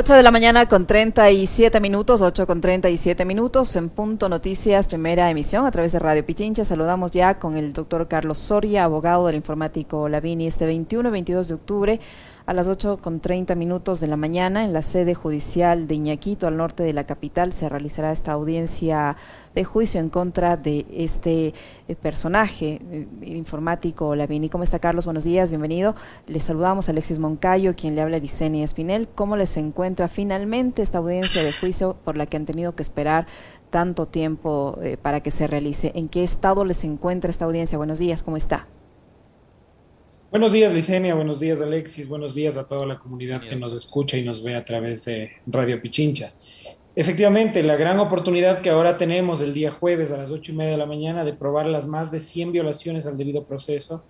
8 de la mañana con 37 minutos, 8 con 37 minutos, en Punto Noticias, primera emisión a través de Radio Pichincha. Saludamos ya con el doctor Carlos Soria, abogado del informático Lavini, este 21 y 22 de octubre a las 8 con 30 minutos de la mañana en la sede judicial de Iñaquito, al norte de la capital, se realizará esta audiencia de juicio en contra de este eh, personaje eh, informático Lavini. ¿Cómo está Carlos? Buenos días, bienvenido. Le saludamos a Alexis Moncayo, quien le habla a Licenia Espinel. ¿Cómo les encuentra finalmente esta audiencia de juicio por la que han tenido que esperar tanto tiempo eh, para que se realice? ¿En qué estado les encuentra esta audiencia? Buenos días, ¿cómo está? Buenos días, Licenia. Buenos días, Alexis. Buenos días a toda la comunidad que nos escucha y nos ve a través de Radio Pichincha. Efectivamente, la gran oportunidad que ahora tenemos el día jueves a las ocho y media de la mañana de probar las más de 100 violaciones al debido proceso,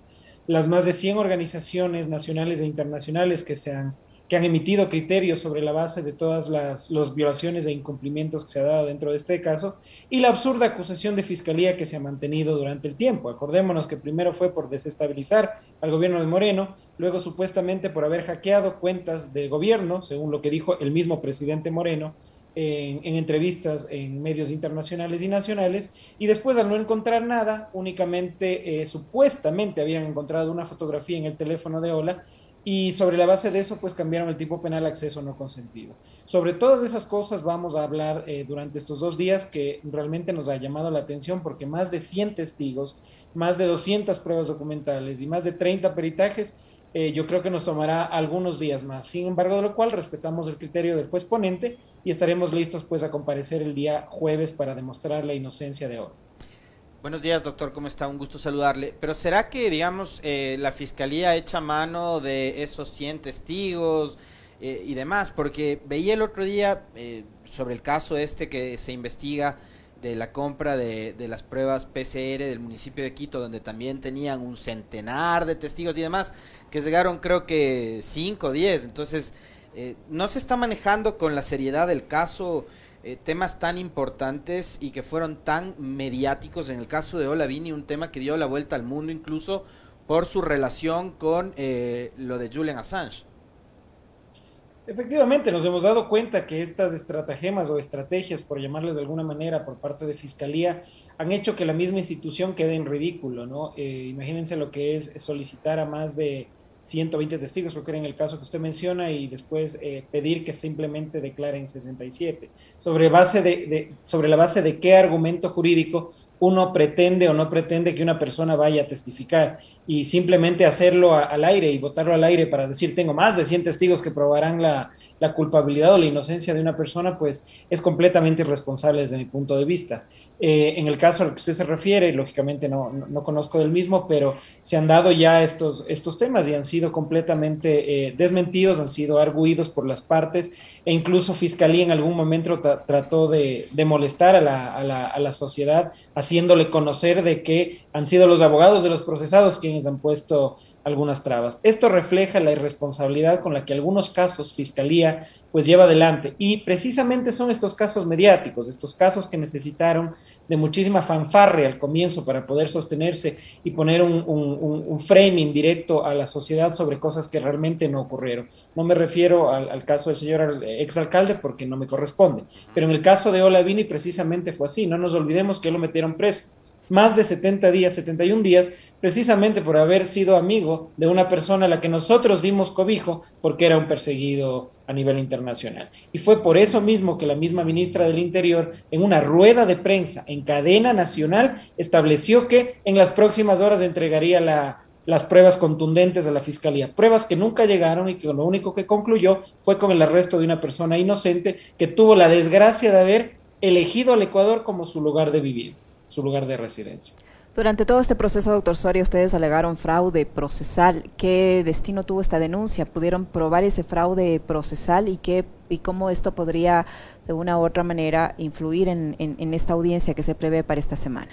las más de 100 organizaciones nacionales e internacionales que se han que han emitido criterios sobre la base de todas las violaciones e incumplimientos que se ha dado dentro de este caso y la absurda acusación de fiscalía que se ha mantenido durante el tiempo. Acordémonos que primero fue por desestabilizar al gobierno de Moreno, luego supuestamente por haber hackeado cuentas de gobierno, según lo que dijo el mismo presidente Moreno, en, entrevistas en medios internacionales y nacionales, y después al no encontrar nada, únicamente eh, supuestamente habían encontrado una fotografía en el teléfono de Ola y sobre la base de eso, pues cambiaron el tipo penal acceso no consentido. Sobre todas esas cosas vamos a hablar eh, durante estos dos días que realmente nos ha llamado la atención porque más de 100 testigos, más de 200 pruebas documentales y más de 30 peritajes, eh, yo creo que nos tomará algunos días más. Sin embargo, de lo cual respetamos el criterio del juez ponente y estaremos listos pues a comparecer el día jueves para demostrar la inocencia de oro. Buenos días, doctor. ¿Cómo está? Un gusto saludarle. Pero ¿será que, digamos, eh, la fiscalía echa mano de esos 100 testigos eh, y demás? Porque veía el otro día eh, sobre el caso este que se investiga de la compra de, de, las pruebas PCR del municipio de Quito, donde también tenían un centenar de testigos y demás, que llegaron creo que 5 o 10. Entonces, no se está manejando con la seriedad del caso eh, temas tan importantes y que fueron tan mediáticos. En el caso de Olavini, un tema que dio la vuelta al mundo incluso por su relación con eh, lo de Julian Assange. Efectivamente, nos hemos dado cuenta que estas estratagemas o estrategias, por llamarles de alguna manera, por parte de Fiscalía, han hecho que la misma institución quede en ridículo, ¿no? Eh, imagínense lo que es solicitar a más de 120 testigos, creo que era en el caso que usted menciona, y después eh, pedir que simplemente declaren 67. Sobre, base de, sobre la base de qué argumento jurídico uno pretende o no pretende que una persona vaya a testificar y simplemente hacerlo al aire y votarlo al aire para decir tengo más de 100 testigos que probarán la, la, culpabilidad o la inocencia de una persona, pues es completamente irresponsable desde mi punto de vista. Eh, en el caso al que usted se refiere, lógicamente no, no, conozco del mismo, pero se han dado ya estos, estos temas y han sido completamente eh, desmentidos, han sido arguidos por las partes e incluso Fiscalía en algún momento trató de, de molestar a la, a, la, a la, sociedad haciéndole conocer de que han sido los abogados de los procesados quienes han puesto algunas trabas. Esto refleja la irresponsabilidad con la que algunos casos Fiscalía pues lleva adelante y precisamente son estos casos mediáticos, estos casos que necesitaron de muchísima fanfarre al comienzo para poder sostenerse y poner un, un, framing directo a la sociedad sobre cosas que realmente no ocurrieron. No me refiero al, caso del señor exalcalde porque no me corresponde, pero en el caso de Olavini precisamente fue así, no nos olvidemos que lo metieron preso más de 70 días, 71 días, precisamente por haber sido amigo de una persona a la que nosotros dimos cobijo porque era un perseguido a nivel internacional. Y fue por eso mismo que la misma ministra del Interior, en una rueda de prensa en cadena nacional, estableció que en las próximas horas entregaría la, las pruebas contundentes de la Fiscalía, pruebas que nunca llegaron y que lo único que concluyó fue con el arresto de una persona inocente que tuvo la desgracia de haber elegido al Ecuador como su lugar de vivir, su lugar de residencia. Durante todo este proceso, doctor Soria, ustedes alegaron fraude procesal. ¿Qué destino tuvo esta denuncia? ¿Pudieron probar ese fraude procesal y, qué, y cómo esto podría, de una u otra manera, influir en, esta audiencia que se prevé para esta semana?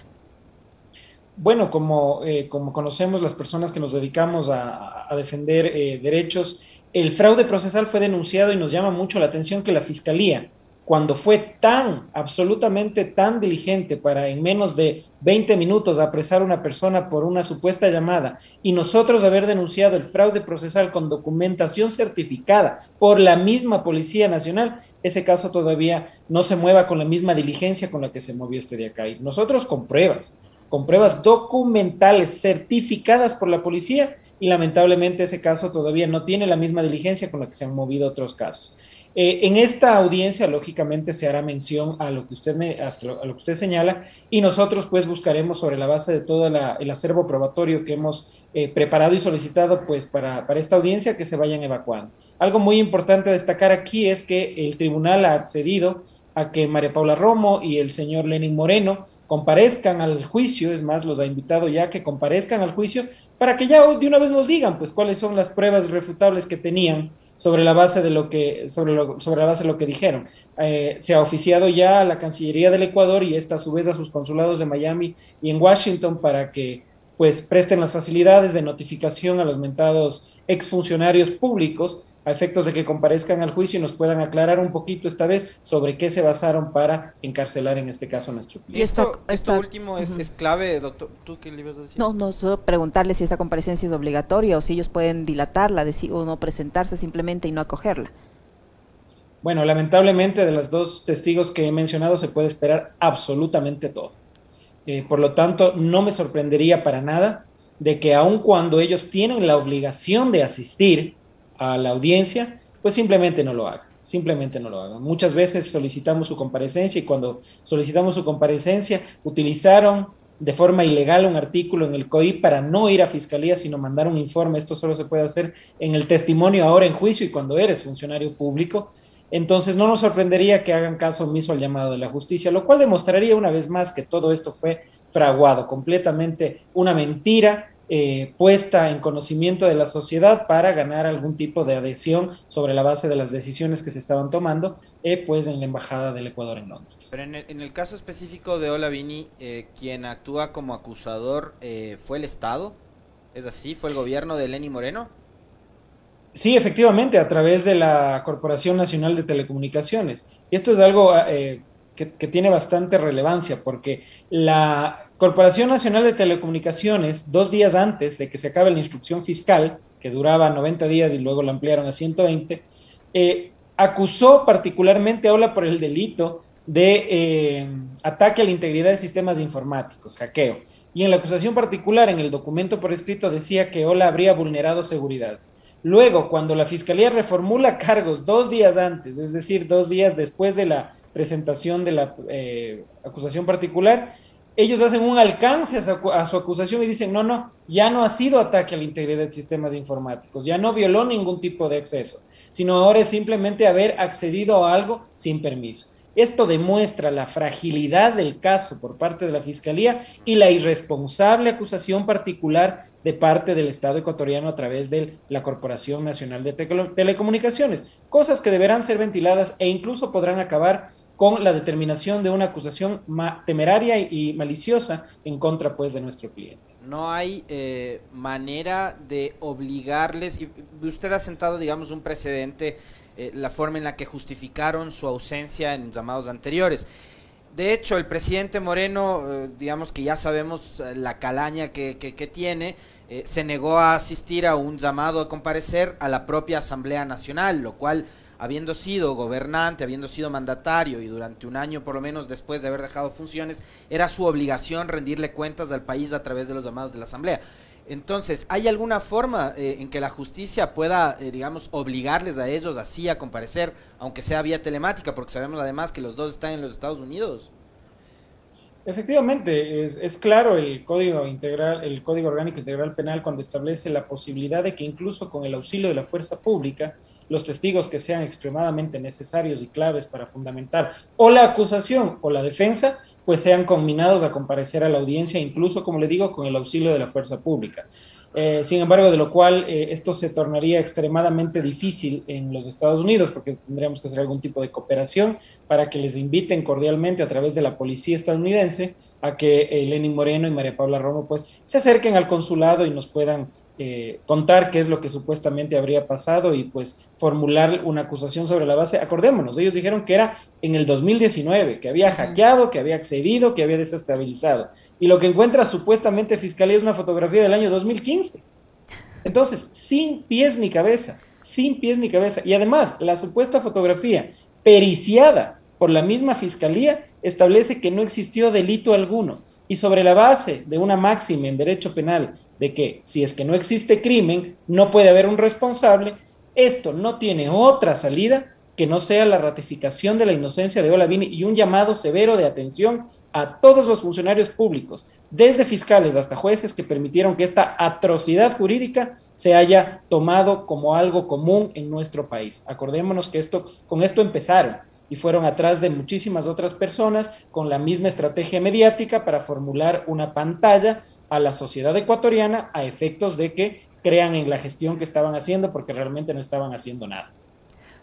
Bueno, como, eh, como conocemos las personas que nos dedicamos a, defender eh, derechos, el fraude procesal fue denunciado y nos llama mucho la atención que la Fiscalía cuando fue tan, absolutamente tan diligente para en menos de 20 minutos apresar a una persona por una supuesta llamada y nosotros haber denunciado el fraude procesal con documentación certificada por la misma Policía Nacional, ese caso todavía no se mueva con la misma diligencia con la que se movió este de acá. Y nosotros con pruebas, con pruebas documentales certificadas por la policía y lamentablemente ese caso todavía no tiene la misma diligencia con la que se han movido otros casos. Eh, en esta audiencia, lógicamente, se hará mención a lo que usted me, a lo, que usted señala y nosotros, pues, buscaremos sobre la base de todo el acervo probatorio que hemos eh, preparado y solicitado, pues, para, para esta audiencia que se vayan evacuando. Algo muy importante destacar aquí es que el tribunal ha accedido a que María Paula Romo y el señor Lenin Moreno comparezcan al juicio, es más, los ha invitado ya que comparezcan al juicio para que ya de una vez nos digan, pues, cuáles son las pruebas refutables que tenían sobre la base de lo que sobre, sobre la base de lo que dijeron. Eh, se ha oficiado ya a la Cancillería del Ecuador y esta a su vez a sus consulados de Miami y en Washington para que pues presten las facilidades de notificación a los mentados exfuncionarios públicos a efectos de que comparezcan al juicio y nos puedan aclarar un poquito esta vez sobre qué se basaron para encarcelar en este caso a nuestro cliente. Y esto, esto último es, clave, doctor. ¿Tú qué le ibas a decir? No, no, solo preguntarle si esta comparecencia es obligatoria o si ellos pueden dilatarla decir, o no presentarse simplemente y no acogerla. Bueno, lamentablemente de los dos testigos que he mencionado se puede esperar absolutamente todo. Eh, por lo tanto, no me sorprendería para nada de que aun cuando ellos tienen la obligación de asistir, a la audiencia, pues simplemente no lo haga, simplemente no lo hagan. Muchas veces solicitamos su comparecencia y cuando solicitamos su comparecencia utilizaron de forma ilegal un artículo en el COI para no ir a fiscalía, sino mandar un informe. Esto solo se puede hacer en el testimonio ahora en juicio y cuando eres funcionario público. Entonces no nos sorprendería que hagan caso omiso al llamado de la justicia, lo cual demostraría una vez más que todo esto fue fraguado, completamente una mentira eh, puesta en conocimiento de la sociedad para ganar algún tipo de adhesión sobre la base de las decisiones que se estaban tomando eh, pues en la Embajada del Ecuador en Londres. Pero en el, caso específico de Olavini, eh, quien actúa como acusador eh, fue el Estado, ¿es así? ¿Fue el gobierno de Lenny Moreno? Sí, efectivamente, a través de la Corporación Nacional de Telecomunicaciones. Y esto es algo que, tiene bastante relevancia porque la Corporación Nacional de Telecomunicaciones, dos días antes de que se acabe la instrucción fiscal, que duraba 90 días y luego la ampliaron a 120, eh, acusó particularmente a Ola por el delito de eh, ataque a la integridad de sistemas informáticos, hackeo. Y en la acusación particular, en el documento por escrito, decía que Ola habría vulnerado seguridad. Luego, cuando la Fiscalía reformula cargos dos días antes, es decir, dos días después de la presentación de la eh, acusación particular, ellos hacen un alcance a su, acusación y dicen, no, no, ya no ha sido ataque a la integridad de sistemas informáticos, ya no violó ningún tipo de exceso, sino ahora es simplemente haber accedido a algo sin permiso. Esto demuestra la fragilidad del caso por parte de la Fiscalía y la irresponsable acusación particular de parte del Estado ecuatoriano a través de la Corporación Nacional de Telecomunicaciones, cosas que deberán ser ventiladas e incluso podrán acabar con la determinación de una acusación temeraria y maliciosa en contra pues de nuestro cliente. No hay eh, manera de obligarles, y usted ha sentado digamos un precedente, eh, la forma en la que justificaron su ausencia en llamados anteriores. De hecho, el presidente Moreno, eh, digamos que ya sabemos la calaña que, que, que tiene, se negó a asistir a un llamado a comparecer a la propia Asamblea Nacional, lo cual habiendo sido gobernante, habiendo sido mandatario y durante un año por lo menos después de haber dejado funciones, era su obligación rendirle cuentas al país a través de los llamados de la Asamblea. Entonces, ¿hay alguna forma eh, en que la justicia pueda, eh, digamos, obligarles a ellos así a comparecer, aunque sea vía telemática, porque sabemos además que los dos están en los Estados Unidos? Efectivamente, es, es, claro el código integral, el código orgánico integral penal cuando establece la posibilidad de que incluso con el auxilio de la fuerza pública los testigos que sean extremadamente necesarios y claves para fundamentar o la acusación o la defensa, pues sean combinados a comparecer a la audiencia, incluso, como le digo, con el auxilio de la fuerza pública. Eh, sin embargo, de lo cual eh, esto se tornaría extremadamente difícil en los Estados Unidos, porque tendríamos que hacer algún tipo de cooperación para que les inviten cordialmente a través de la policía estadounidense a que eh, Lenin Moreno y María Paula Romo pues se acerquen al consulado y nos puedan eh, contar qué es lo que supuestamente habría pasado y pues formular una acusación sobre la base. Acordémonos, ellos dijeron que era en el 2019, que había hackeado, que había accedido, que había desestabilizado. Y lo que encuentra supuestamente Fiscalía es una fotografía del año 2015. Entonces, sin pies ni cabeza, sin pies ni cabeza. Y además, la supuesta fotografía periciada por la misma Fiscalía establece que no existió delito alguno. Y sobre la base de una máxima en derecho penal de que si es que no existe crimen, no puede haber un responsable, esto no tiene otra salida que no sea la ratificación de la inocencia de Olavini y un llamado severo de atención a todos los funcionarios públicos, desde fiscales hasta jueces que permitieron que esta atrocidad jurídica se haya tomado como algo común en nuestro país. Acordémonos que esto, con esto empezaron y fueron atrás de muchísimas otras personas con la misma estrategia mediática para formular una pantalla a la sociedad ecuatoriana a efectos de que crean en la gestión que estaban haciendo porque realmente no estaban haciendo nada.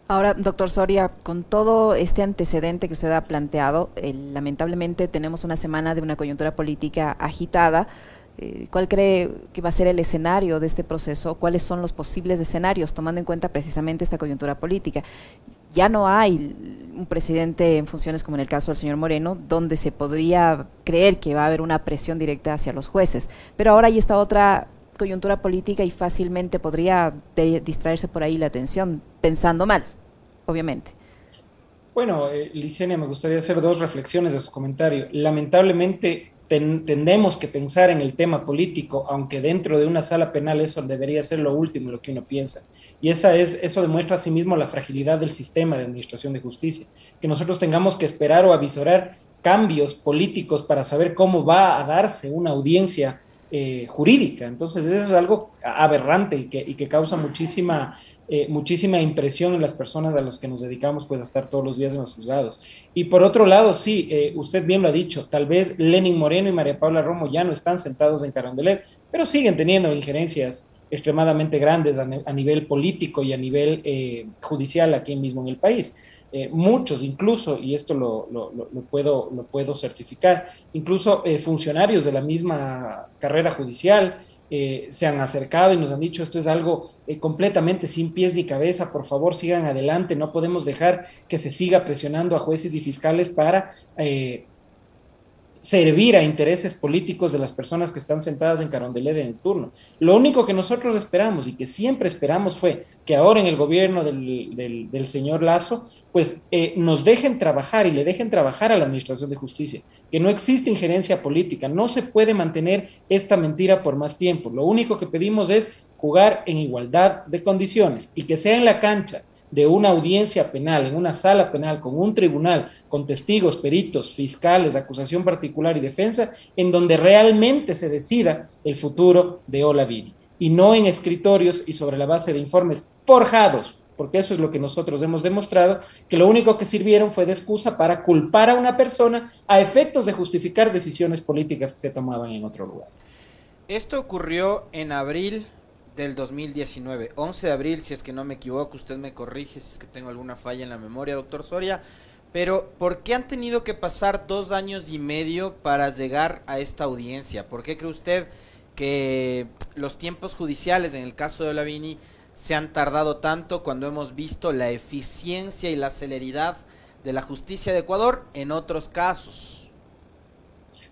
Ahora, doctor Soria, con todo este antecedente que usted ha planteado, eh, lamentablemente tenemos una semana de una coyuntura política agitada. Eh, ¿Cuál cree que va a ser el escenario de este proceso? ¿Cuáles son los posibles escenarios, tomando en cuenta precisamente esta coyuntura política? Ya no hay un presidente en funciones como en el caso del señor Moreno, donde se podría creer que va a haber una presión directa hacia los jueces. Pero ahora hay esta otra coyuntura política y fácilmente podría distraerse por ahí la atención, pensando mal, obviamente. Bueno, eh, Licenia, me gustaría hacer dos reflexiones de su comentario. Lamentablemente tendemos que pensar en el tema político, aunque dentro de una sala penal eso debería ser lo último, lo que uno piensa. Y esa es, eso demuestra asimismo la fragilidad del sistema de administración de justicia, que nosotros tengamos que esperar o avisorar cambios políticos para saber cómo va a darse una audiencia eh, jurídica. Entonces, eso es algo aberrante y que, y que causa muchísima, eh, muchísima impresión en las personas a las que nos dedicamos pues, a estar todos los días en los juzgados. Y por otro lado, sí, eh, usted bien lo ha dicho, tal vez Lenin Moreno y María Paula Romo ya no están sentados en Carondelet, pero siguen teniendo injerencias extremadamente grandes a, nivel político y a nivel judicial aquí mismo en el país. Eh, muchos incluso, y esto lo, lo, puedo, lo puedo certificar, incluso eh, funcionarios de la misma carrera judicial eh, se han acercado y nos han dicho esto es algo completamente sin pies ni cabeza, por favor sigan adelante, no podemos dejar que se siga presionando a jueces y fiscales para servir a intereses políticos de las personas que están sentadas en Carondelet en el turno. Lo único que nosotros esperamos y que siempre esperamos fue que ahora en el gobierno del, del señor Lazo, pues eh, nos dejen trabajar y le dejen trabajar a la Administración de Justicia, que no existe injerencia política, no se puede mantener esta mentira por más tiempo. Lo único que pedimos es jugar en igualdad de condiciones y que sea en la cancha de una audiencia penal, en una sala penal, con un tribunal, con testigos, peritos, fiscales, acusación particular y defensa, en donde realmente se decida el futuro de Olavini, y no en escritorios y sobre la base de informes forjados, porque eso es lo que nosotros hemos demostrado, que lo único que sirvieron fue de excusa para culpar a una persona a efectos de justificar decisiones políticas que se tomaban en otro lugar. Esto ocurrió en abril del 2019, 11 de abril, si es que no me equivoco, usted me corrige si es que tengo alguna falla en la memoria, doctor Soria, pero ¿por qué han tenido que pasar dos años y medio para llegar a esta audiencia? ¿Por qué cree usted que los tiempos judiciales, en el caso de Lavini, se han tardado tanto cuando hemos visto la eficiencia y la celeridad de la justicia de Ecuador en otros casos?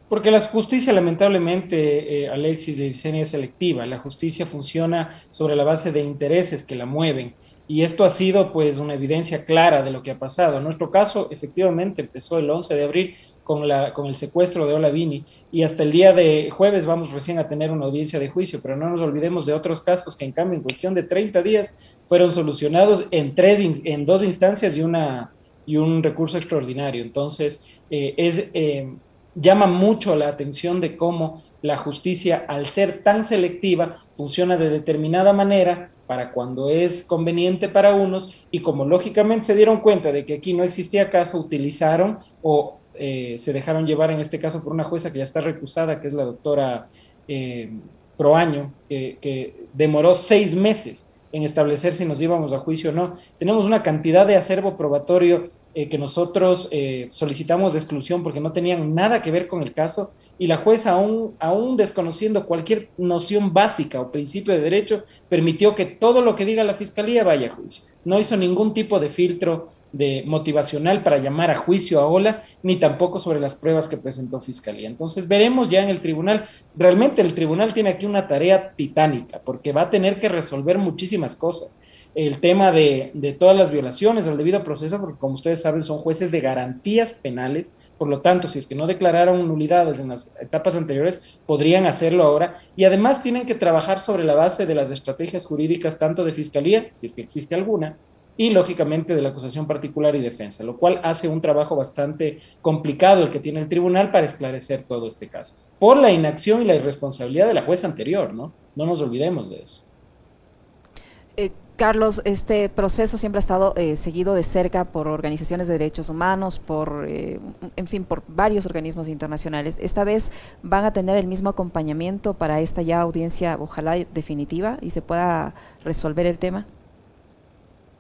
Porque la justicia, lamentablemente, eh, Alexis de Diseño es selectiva. La justicia funciona sobre la base de intereses que la mueven. Y esto ha sido, pues, una evidencia clara de lo que ha pasado. En nuestro caso, efectivamente, empezó el 11 de abril con, la, con el secuestro de Olavini y hasta el día de jueves vamos recién a tener una audiencia de juicio, pero no nos olvidemos de otros casos que en cambio en cuestión de 30 días fueron solucionados en, tres, en dos instancias y, una, y un recurso extraordinario. Entonces, eh, es... Eh, llama mucho la atención de cómo la justicia, al ser tan selectiva, funciona de determinada manera para cuando es conveniente para unos y como lógicamente se dieron cuenta de que aquí no existía caso, utilizaron o eh, se dejaron llevar en este caso por una jueza que ya está recusada, que es la doctora eh, Proaño, que demoró seis meses en establecer si nos íbamos a juicio o no. Tenemos una cantidad de acervo probatorio eh, que nosotros eh, solicitamos de exclusión porque no tenían nada que ver con el caso y la jueza, aún, aún desconociendo cualquier noción básica o principio de derecho, permitió que todo lo que diga la fiscalía vaya a juicio. No hizo ningún tipo de filtro de motivacional para llamar a juicio a Ola, ni tampoco sobre las pruebas que presentó Fiscalía. Entonces veremos ya en el tribunal, realmente el tribunal tiene aquí una tarea titánica, porque va a tener que resolver muchísimas cosas. El tema de, todas las violaciones al debido proceso, porque como ustedes saben son jueces de garantías penales, por lo tanto, si es que no declararon nulidades en las etapas anteriores, podrían hacerlo ahora. Y además tienen que trabajar sobre la base de las estrategias jurídicas tanto de Fiscalía, si es que existe alguna, y lógicamente de la acusación particular y defensa, lo cual hace un trabajo bastante complicado el que tiene el tribunal para esclarecer todo este caso, por la inacción y la irresponsabilidad de la jueza anterior, ¿no? No nos olvidemos de eso. Eh, Carlos, este proceso siempre ha estado eh, seguido de cerca por organizaciones de derechos humanos, por, eh, en fin, por varios organismos internacionales. Esta vez van a tener el mismo acompañamiento para esta ya audiencia, ojalá definitiva, y se pueda resolver el tema.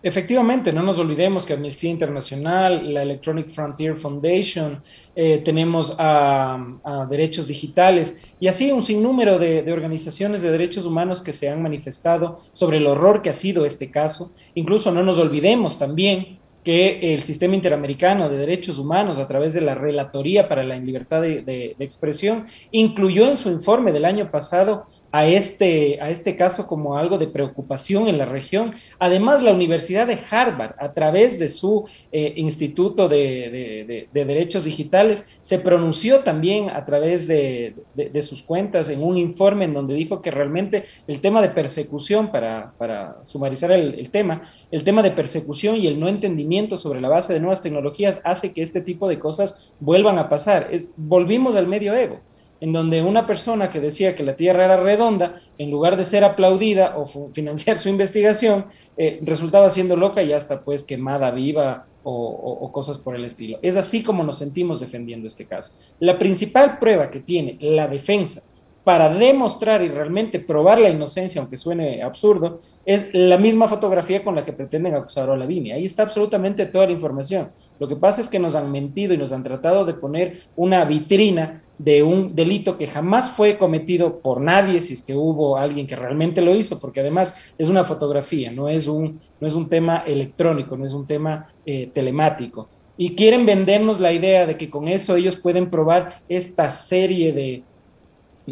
Efectivamente, no nos olvidemos que Amnistía Internacional, la Electronic Frontier Foundation, eh, tenemos a, Derechos Digitales y así un sinnúmero de, de, organizaciones de derechos humanos que se han manifestado sobre el horror que ha sido este caso. Incluso no nos olvidemos también que el sistema interamericano de derechos humanos, a través de la Relatoría para la Libertad de, de Expresión, incluyó en su informe del año pasado a este, a este caso como algo de preocupación en la región. Además, la Universidad de Harvard, a través de su eh, Instituto de, Derechos Digitales, se pronunció también a través de, sus cuentas en un informe en donde dijo que realmente el tema de persecución, para, para sumarizar el, tema, el tema de persecución y el no entendimiento sobre la base de nuevas tecnologías hace que este tipo de cosas vuelvan a pasar. Volvimos al medioevo en donde una persona que decía que la Tierra era redonda, en lugar de ser aplaudida o financiar su investigación, eh, resultaba siendo loca y hasta pues quemada viva o, cosas por el estilo. Es así como nos sentimos defendiendo este caso. La principal prueba que tiene la defensa para demostrar y realmente probar la inocencia, aunque suene absurdo, es la misma fotografía con la que pretenden acusar a Olavini. Ahí está absolutamente toda la información. Lo que pasa es que nos han mentido y nos han tratado de poner una vitrina de un delito que jamás fue cometido por nadie, si es que hubo alguien que realmente lo hizo, porque además es una fotografía, no es un, no es un tema electrónico, no es un tema eh, telemático. Y quieren vendernos la idea de que con eso ellos pueden probar esta serie de,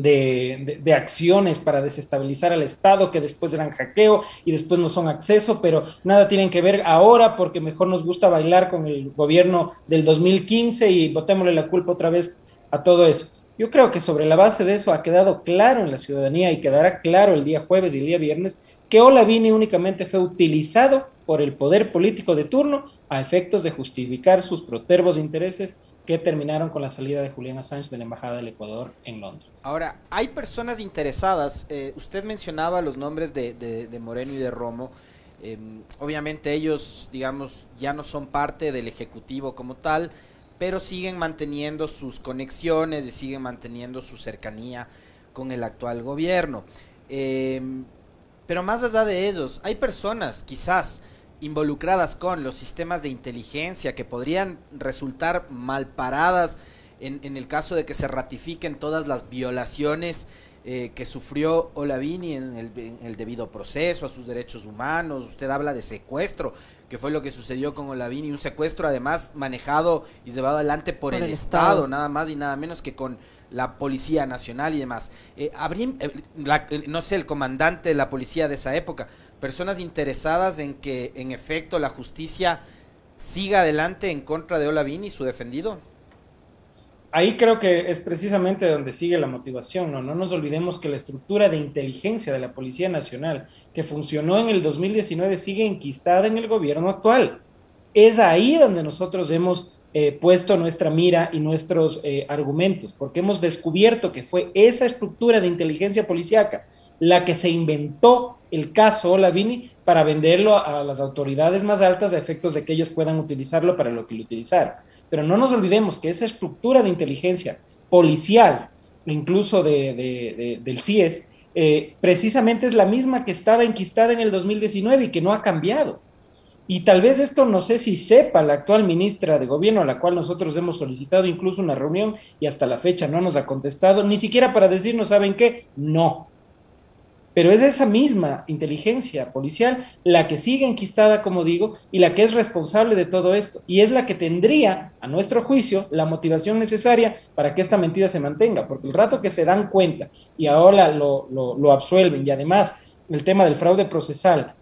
de, acciones para desestabilizar al Estado que después eran hackeo y después no son acceso, pero nada tienen que ver ahora porque mejor nos gusta bailar con el gobierno del 2015 y botémosle la culpa otra vez a todo eso. Yo creo que sobre la base de eso ha quedado claro en la ciudadanía y quedará claro el día jueves y el día viernes que Olavini únicamente fue utilizado por el poder político de turno a efectos de justificar sus protervos intereses que terminaron con la salida de Julián Assange de la Embajada del Ecuador en Londres. Ahora, hay personas interesadas. Eh, usted mencionaba los nombres de, Moreno y de Romo. Em, obviamente ellos, digamos, ya no son parte del Ejecutivo como tal pero siguen manteniendo sus conexiones y siguen manteniendo su cercanía con el actual gobierno. Em, pero más allá de ellos, hay personas quizás involucradas con los sistemas de inteligencia que podrían resultar mal paradas en, el caso de que se ratifiquen todas las violaciones eh, que sufrió Olavini en el, en el, debido proceso a sus derechos humanos. Usted habla de secuestro que fue lo que sucedió con Olavini, un secuestro además manejado y llevado adelante por, el, Estado, nada más y nada menos que con la Policía Nacional y demás. Eh, habría, eh, eh, no sé, el comandante de la policía de esa época, personas interesadas en que en efecto la justicia siga adelante en contra de Olavini y su defendido ahí creo que es precisamente donde sigue la motivación, ¿no? No nos olvidemos que la estructura de inteligencia de la Policía Nacional, que funcionó en el 2019, sigue enquistada en el gobierno actual. Es ahí donde nosotros hemos eh, puesto nuestra mira y nuestros eh, argumentos, porque hemos descubierto que fue esa estructura de inteligencia policíaca la que se inventó el caso Olavini para venderlo a, las autoridades más altas a efectos de que ellos puedan utilizarlo para lo que lo utilizaron. Pero no nos olvidemos que esa estructura de inteligencia policial, incluso de, del CIES, eh, precisamente es la misma que estaba enquistada en el 2019 y que no ha cambiado. Y tal vez esto no sé si sepa la actual ministra de Gobierno, a la cual nosotros hemos solicitado incluso una reunión y hasta la fecha no nos ha contestado, ni siquiera para decirnos, ¿saben qué? No. Pero es esa misma inteligencia policial la que sigue enquistada, como digo, y la que es responsable de todo esto. Y es la que tendría, a nuestro juicio, la motivación necesaria para que esta mentira se mantenga. Porque el rato que se dan cuenta y ahora lo, lo, absuelven y además el tema del fraude procesal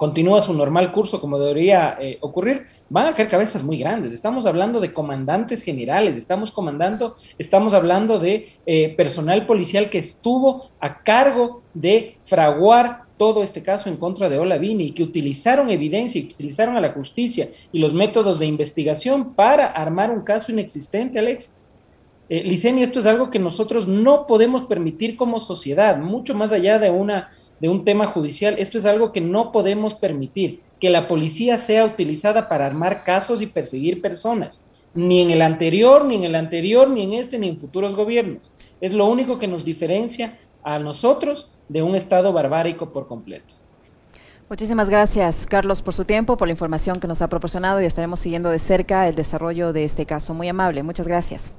continúa su normal curso como debería eh, ocurrir, van a caer cabezas muy grandes. Estamos hablando de comandantes generales, estamos comandando, estamos hablando de eh, personal policial que estuvo a cargo de fraguar todo este caso en contra de Olavini y que utilizaron evidencia y que utilizaron a la justicia y los métodos de investigación para armar un caso inexistente, Alexis. Eh, Liceni, esto es algo que nosotros no podemos permitir como sociedad, mucho más allá de una de un tema judicial. Esto es algo que no podemos permitir, que la policía sea utilizada para armar casos y perseguir personas, ni en el anterior, ni en el anterior, ni en este, ni en futuros gobiernos. Es lo único que nos diferencia a nosotros de un Estado barbárico por completo. Muchísimas gracias, Carlos, por su tiempo, por la información que nos ha proporcionado y estaremos siguiendo de cerca el desarrollo de este caso. Muy amable, muchas gracias.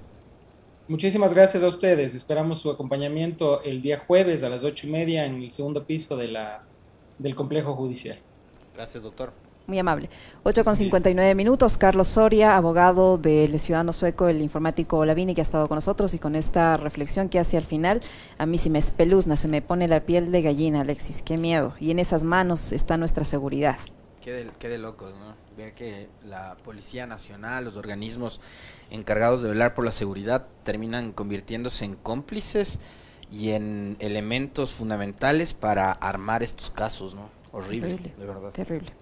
Muchísimas gracias a ustedes. Esperamos su acompañamiento el día jueves a las ocho y media en el segundo piso de la, del complejo judicial. Gracias, doctor. Muy amable. 8 con 59 minutos. Carlos Soria, abogado del ciudadano sueco, el informático Lavini, que ha estado con nosotros y con esta reflexión que hace al final, a mí sí me espeluzna, se me pone la piel de gallina, Alexis. Qué miedo. Y en esas manos está nuestra seguridad. Qué de, qué de locos, ¿no? Ver que la Policía Nacional, los organismos encargados de velar por la seguridad, terminan convirtiéndose en cómplices y en elementos fundamentales para armar estos casos, ¿no? Horrible, de verdad. Terrible.